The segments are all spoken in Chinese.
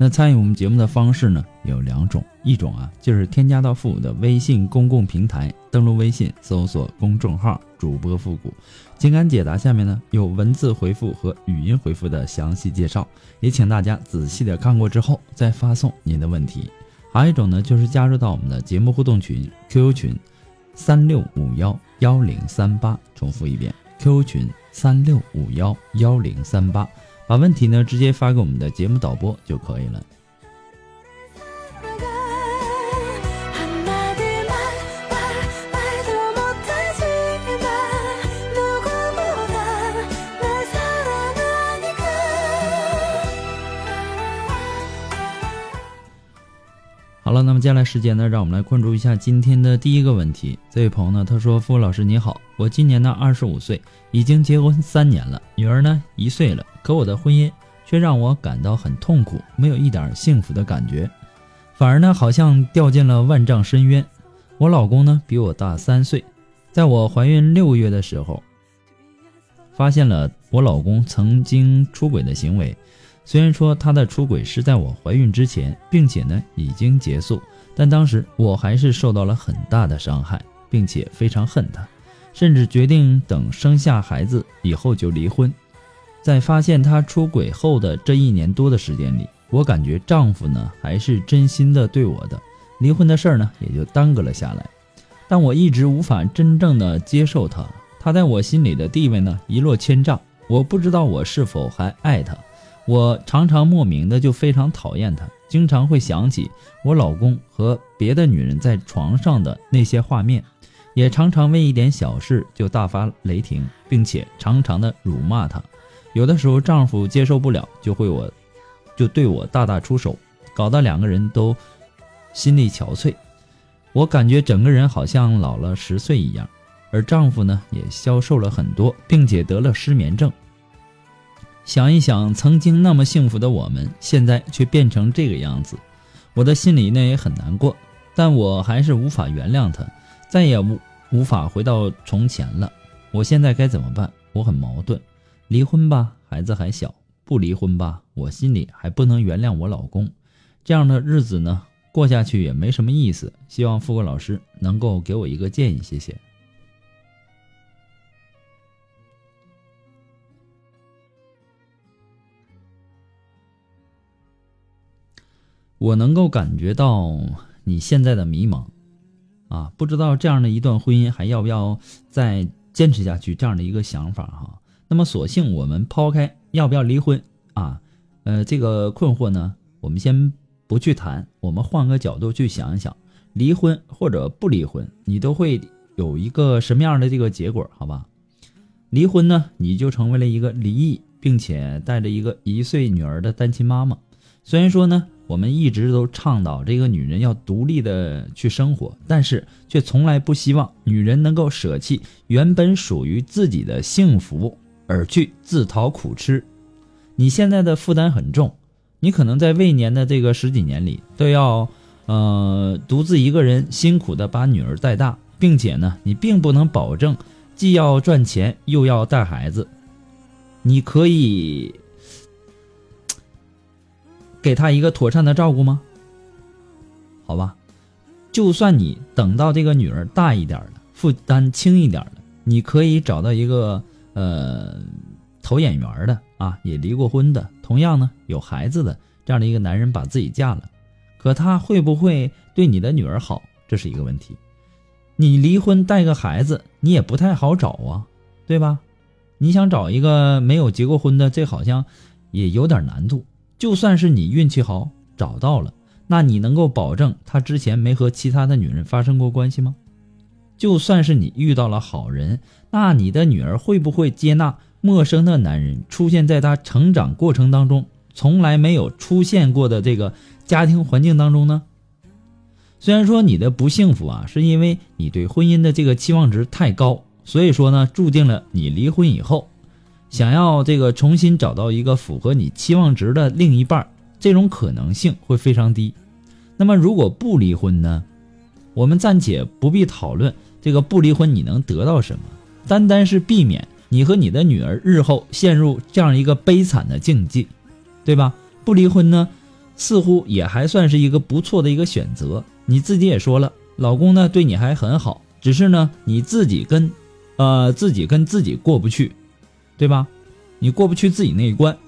那参与我们节目的方式呢有两种，一种啊就是添加到复古的微信公共平台，登录微信搜索公众号主播复古，情感解答下面呢有文字回复和语音回复的详细介绍，也请大家仔细的看过之后再发送您的问题。还有一种呢就是加入到我们的节目互动群 QQ 群三六五幺幺零三八，重复一遍 QQ 群三六五幺幺零三八。把问题呢直接发给我们的节目导播就可以了。了，那么接下来时间呢，让我们来关注一下今天的第一个问题。这位朋友呢，他说：“付老师你好，我今年呢二十五岁，已经结婚三年了，女儿呢一岁了，可我的婚姻却让我感到很痛苦，没有一点幸福的感觉，反而呢好像掉进了万丈深渊。我老公呢比我大三岁，在我怀孕六个月的时候，发现了我老公曾经出轨的行为。”虽然说他的出轨是在我怀孕之前，并且呢已经结束，但当时我还是受到了很大的伤害，并且非常恨他，甚至决定等生下孩子以后就离婚。在发现他出轨后的这一年多的时间里，我感觉丈夫呢还是真心的对我的，离婚的事儿呢也就耽搁了下来。但我一直无法真正的接受他，他在我心里的地位呢一落千丈，我不知道我是否还爱他。我常常莫名的就非常讨厌他，经常会想起我老公和别的女人在床上的那些画面，也常常为一点小事就大发雷霆，并且常常的辱骂他。有的时候丈夫接受不了，就会我，就对我大打出手，搞得两个人都心力憔悴。我感觉整个人好像老了十岁一样，而丈夫呢也消瘦了很多，并且得了失眠症。想一想，曾经那么幸福的我们，现在却变成这个样子，我的心里呢也很难过，但我还是无法原谅他，再也无无法回到从前了。我现在该怎么办？我很矛盾，离婚吧，孩子还小；不离婚吧，我心里还不能原谅我老公。这样的日子呢，过下去也没什么意思。希望富贵老师能够给我一个建议，谢谢。我能够感觉到你现在的迷茫，啊，不知道这样的一段婚姻还要不要再坚持下去这样的一个想法哈。那么，索性我们抛开要不要离婚啊，呃，这个困惑呢，我们先不去谈，我们换个角度去想一想，离婚或者不离婚，你都会有一个什么样的这个结果？好吧，离婚呢，你就成为了一个离异，并且带着一个一岁女儿的单亲妈妈。虽然说呢。我们一直都倡导这个女人要独立的去生活，但是却从来不希望女人能够舍弃原本属于自己的幸福而去自讨苦吃。你现在的负担很重，你可能在未年的这个十几年里都要，呃，独自一个人辛苦的把女儿带大，并且呢，你并不能保证既要赚钱又要带孩子。你可以。给他一个妥善的照顾吗？好吧，就算你等到这个女儿大一点了，负担轻一点了，你可以找到一个呃投眼缘的啊，也离过婚的，同样呢有孩子的这样的一个男人把自己嫁了，可他会不会对你的女儿好？这是一个问题。你离婚带个孩子，你也不太好找啊，对吧？你想找一个没有结过婚的，这好像也有点难度。就算是你运气好找到了，那你能够保证他之前没和其他的女人发生过关系吗？就算是你遇到了好人，那你的女儿会不会接纳陌生的男人出现在她成长过程当中从来没有出现过的这个家庭环境当中呢？虽然说你的不幸福啊，是因为你对婚姻的这个期望值太高，所以说呢，注定了你离婚以后，想要这个重新找到一个符合你期望值的另一半，这种可能性会非常低。那么如果不离婚呢？我们暂且不必讨论这个不离婚你能得到什么，单单是避免你和你的女儿日后陷入这样一个悲惨的境地，对吧？不离婚呢，似乎也还算是一个不错的一个选择。你自己也说了，老公呢对你还很好，只是呢你自己跟，呃自己跟自己过不去，对吧？你过不去自己那一关。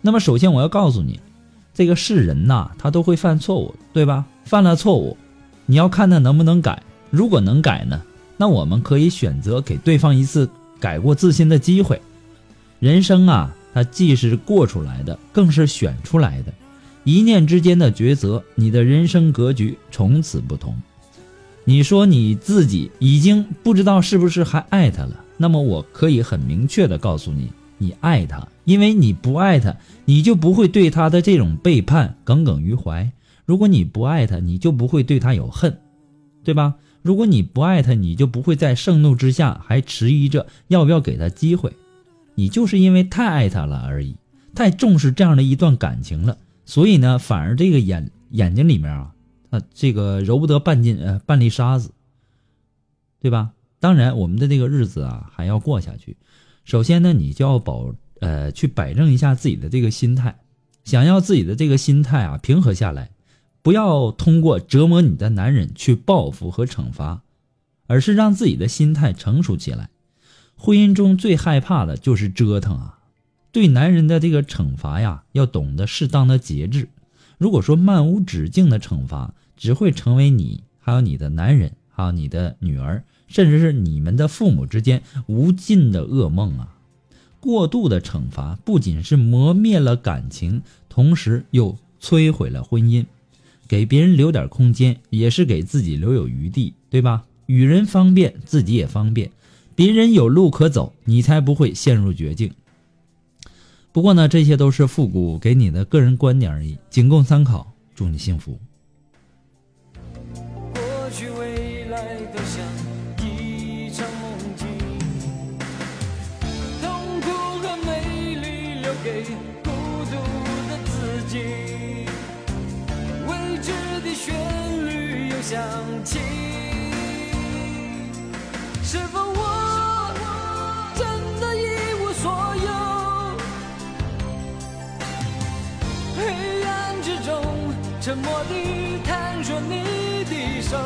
那么首先我要告诉你，这个是人呐，他都会犯错误，对吧？犯了错误，你要看他能不能改。如果能改呢，那我们可以选择给对方一次改过自新的机会。人生啊，它既是过出来的，更是选出来的。一念之间的抉择，你的人生格局从此不同。你说你自己已经不知道是不是还爱他了，那么我可以很明确的告诉你，你爱他，因为你不爱他，你就不会对他的这种背叛耿耿于怀。如果你不爱他，你就不会对他有恨，对吧？如果你不爱他，你就不会在盛怒之下还迟疑着要不要给他机会。你就是因为太爱他了而已，太重视这样的一段感情了。所以呢，反而这个眼眼睛里面啊，他，这个揉不得半斤呃半粒沙子，对吧？当然，我们的这个日子啊还要过下去。首先呢，你就要保呃去摆正一下自己的这个心态，想要自己的这个心态啊平和下来，不要通过折磨你的男人去报复和惩罚，而是让自己的心态成熟起来。婚姻中最害怕的就是折腾啊。对男人的这个惩罚呀，要懂得适当的节制。如果说漫无止境的惩罚，只会成为你还有你的男人，还有你的女儿，甚至是你们的父母之间无尽的噩梦啊！过度的惩罚不仅是磨灭了感情，同时又摧毁了婚姻。给别人留点空间，也是给自己留有余地，对吧？与人方便，自己也方便，别人有路可走，你才不会陷入绝境。不过呢，这些都是复古给你的个人观点而已，仅供参考。祝你幸福。想起，是否我真的一无所有？黑暗之中，沉默地探索你的手，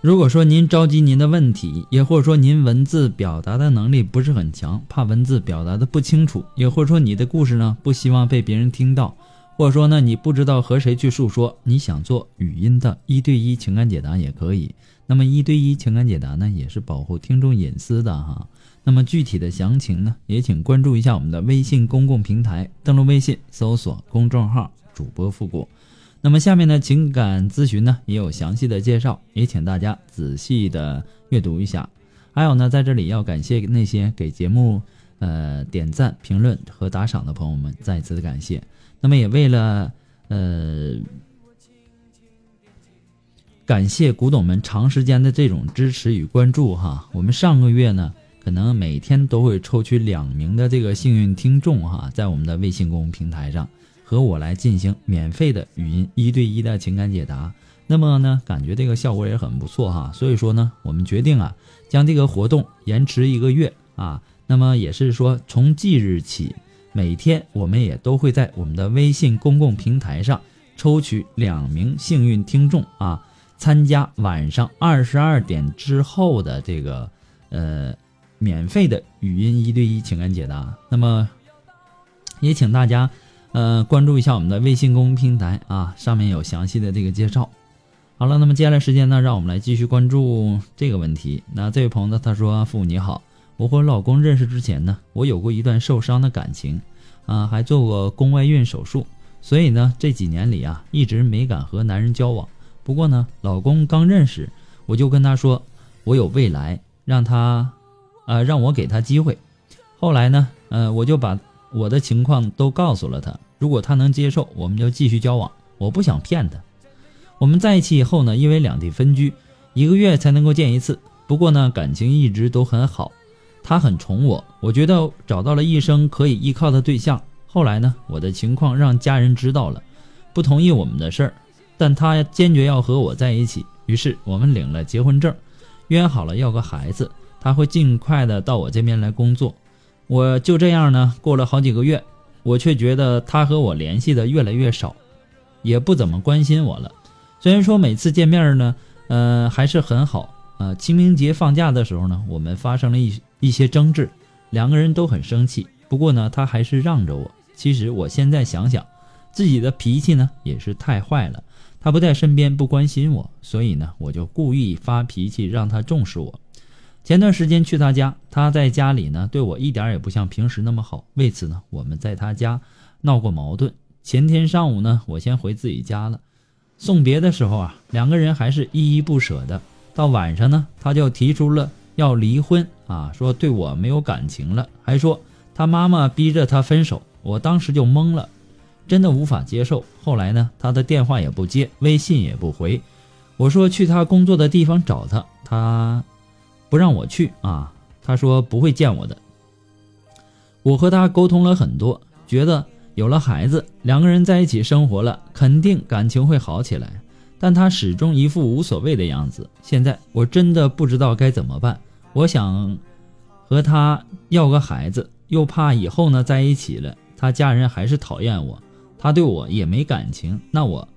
如果说您着急您的问题，也或者说您文字表达的能力不是很强，怕文字表达的不清楚，也或者说你的故事呢不希望被别人听到，或者说呢你不知道和谁去诉说，你想做语音的一对一情感解答也可以。那么一对一情感解答呢，也是保护听众隐私的哈。那么具体的详情呢，也请关注一下我们的微信公共平台，登录微信搜索公众号主播复古。那么下面的情感咨询呢，也有详细的介绍，也请大家仔细的阅读一下。还有呢，在这里要感谢那些给节目呃点赞、评论和打赏的朋友们，再次的感谢。那么也为了呃感谢古董们长时间的这种支持与关注哈，我们上个月呢，可能每天都会抽取两名的这个幸运听众哈，在我们的微信公众平台上和我来进行免费的语音一对一的情感解答。那么呢，感觉这个效果也很不错哈，所以说呢，我们决定啊，将这个活动延迟一个月啊。那么也是说，从即日起，每天我们也都会在我们的微信公共平台上抽取两名幸运听众啊，参加晚上二十二点之后的这个呃免费的语音一对一情感解答。那么也请大家呃关注一下我们的微信公众平台啊，上面有详细的这个介绍。好了，那么接下来时间呢，让我们来继续关注这个问题。那这位朋友呢，他说：“父母你好，我和老公认识之前呢，我有过一段受伤的感情，啊，还做过宫外孕手术，所以呢，这几年里啊，一直没敢和男人交往。不过呢，老公刚认识，我就跟他说，我有未来，让他，呃，让我给他机会。后来呢，呃，我就把我的情况都告诉了他，如果他能接受，我们就继续交往。我不想骗他。”我们在一起以后呢，因为两地分居，一个月才能够见一次。不过呢，感情一直都很好，他很宠我，我觉得找到了一生可以依靠的对象。后来呢，我的情况让家人知道了，不同意我们的事儿，但他坚决要和我在一起。于是我们领了结婚证，约好了要个孩子，他会尽快的到我这边来工作。我就这样呢，过了好几个月，我却觉得他和我联系的越来越少，也不怎么关心我了。虽然说每次见面呢，呃，还是很好啊。清明节放假的时候呢，我们发生了一一些争执，两个人都很生气。不过呢，他还是让着我。其实我现在想想，自己的脾气呢也是太坏了。他不在身边，不关心我，所以呢，我就故意发脾气让他重视我。前段时间去他家，他在家里呢对我一点也不像平时那么好。为此呢，我们在他家闹过矛盾。前天上午呢，我先回自己家了。送别的时候啊，两个人还是依依不舍的。到晚上呢，他就提出了要离婚啊，说对我没有感情了，还说他妈妈逼着他分手。我当时就懵了，真的无法接受。后来呢，他的电话也不接，微信也不回。我说去他工作的地方找他，他不让我去啊，他说不会见我的。我和他沟通了很多，觉得。有了孩子，两个人在一起生活了，肯定感情会好起来。但他始终一副无所谓的样子。现在我真的不知道该怎么办。我想和他要个孩子，又怕以后呢在一起了，他家人还是讨厌我，他对我也没感情，那我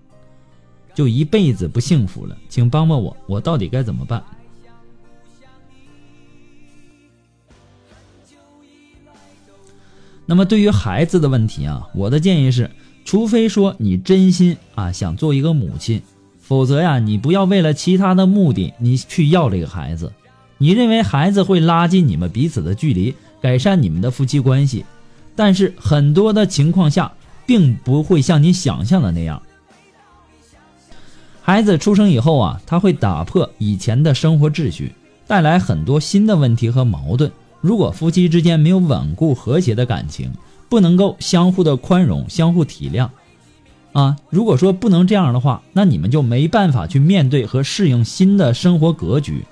就一辈子不幸福了。请帮帮我，我到底该怎么办？那么对于孩子的问题啊，我的建议是，除非说你真心啊想做一个母亲，否则呀，你不要为了其他的目的你去要这个孩子。你认为孩子会拉近你们彼此的距离，改善你们的夫妻关系，但是很多的情况下，并不会像你想象的那样。孩子出生以后啊，他会打破以前的生活秩序，带来很多新的问题和矛盾。如果夫妻之间没有稳固和谐的感情，不能够相互的宽容、相互体谅，啊，如果说不能这样的话，那你们就没办法去面对和适应新的生活格局。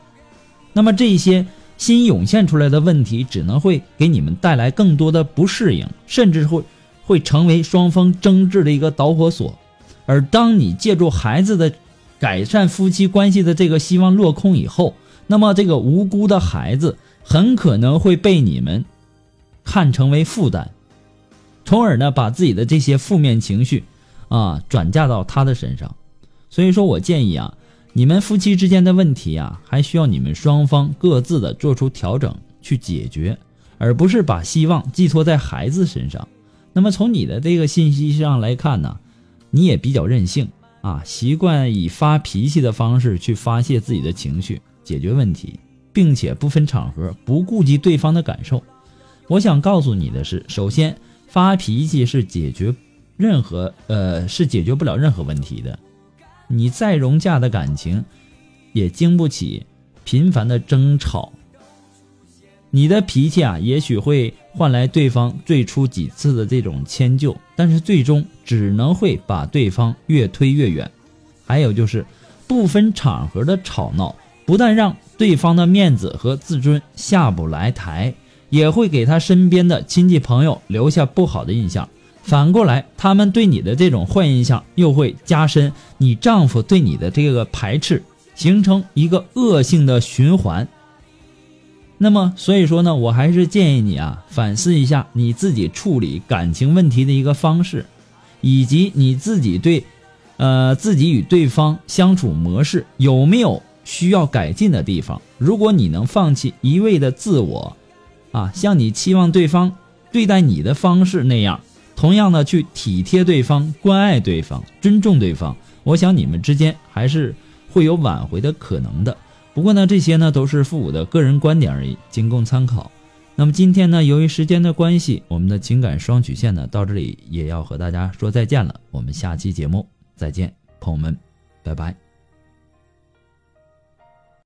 那么这些新涌现出来的问题，只能会给你们带来更多的不适应，甚至会会成为双方争执的一个导火索。而当你借助孩子的改善夫妻关系的这个希望落空以后，那么这个无辜的孩子。很可能会被你们看成为负担，从而呢把自己的这些负面情绪啊转嫁到他的身上。所以说我建议啊，你们夫妻之间的问题啊，还需要你们双方各自的做出调整去解决，而不是把希望寄托在孩子身上。那么从你的这个信息上来看呢，你也比较任性啊，习惯以发脾气的方式去发泄自己的情绪，解决问题。并且不分场合，不顾及对方的感受。我想告诉你的是，首先发脾气是解决任何呃是解决不了任何问题的。你再融洽的感情，也经不起频繁的争吵。你的脾气啊，也许会换来对方最初几次的这种迁就，但是最终只能会把对方越推越远。还有就是不分场合的吵闹，不但让对方的面子和自尊下不来台，也会给他身边的亲戚朋友留下不好的印象。反过来，他们对你的这种坏印象又会加深你丈夫对你的这个排斥，形成一个恶性的循环。那么，所以说呢，我还是建议你啊，反思一下你自己处理感情问题的一个方式，以及你自己对，呃，自己与对方相处模式有没有。需要改进的地方，如果你能放弃一味的自我，啊，像你期望对方对待你的方式那样，同样的去体贴对方、关爱对方、尊重对方，我想你们之间还是会有挽回的可能的。不过呢，这些呢都是复古的个人观点而已，仅供参考。那么今天呢，由于时间的关系，我们的情感双曲线呢到这里也要和大家说再见了。我们下期节目再见，朋友们，拜拜。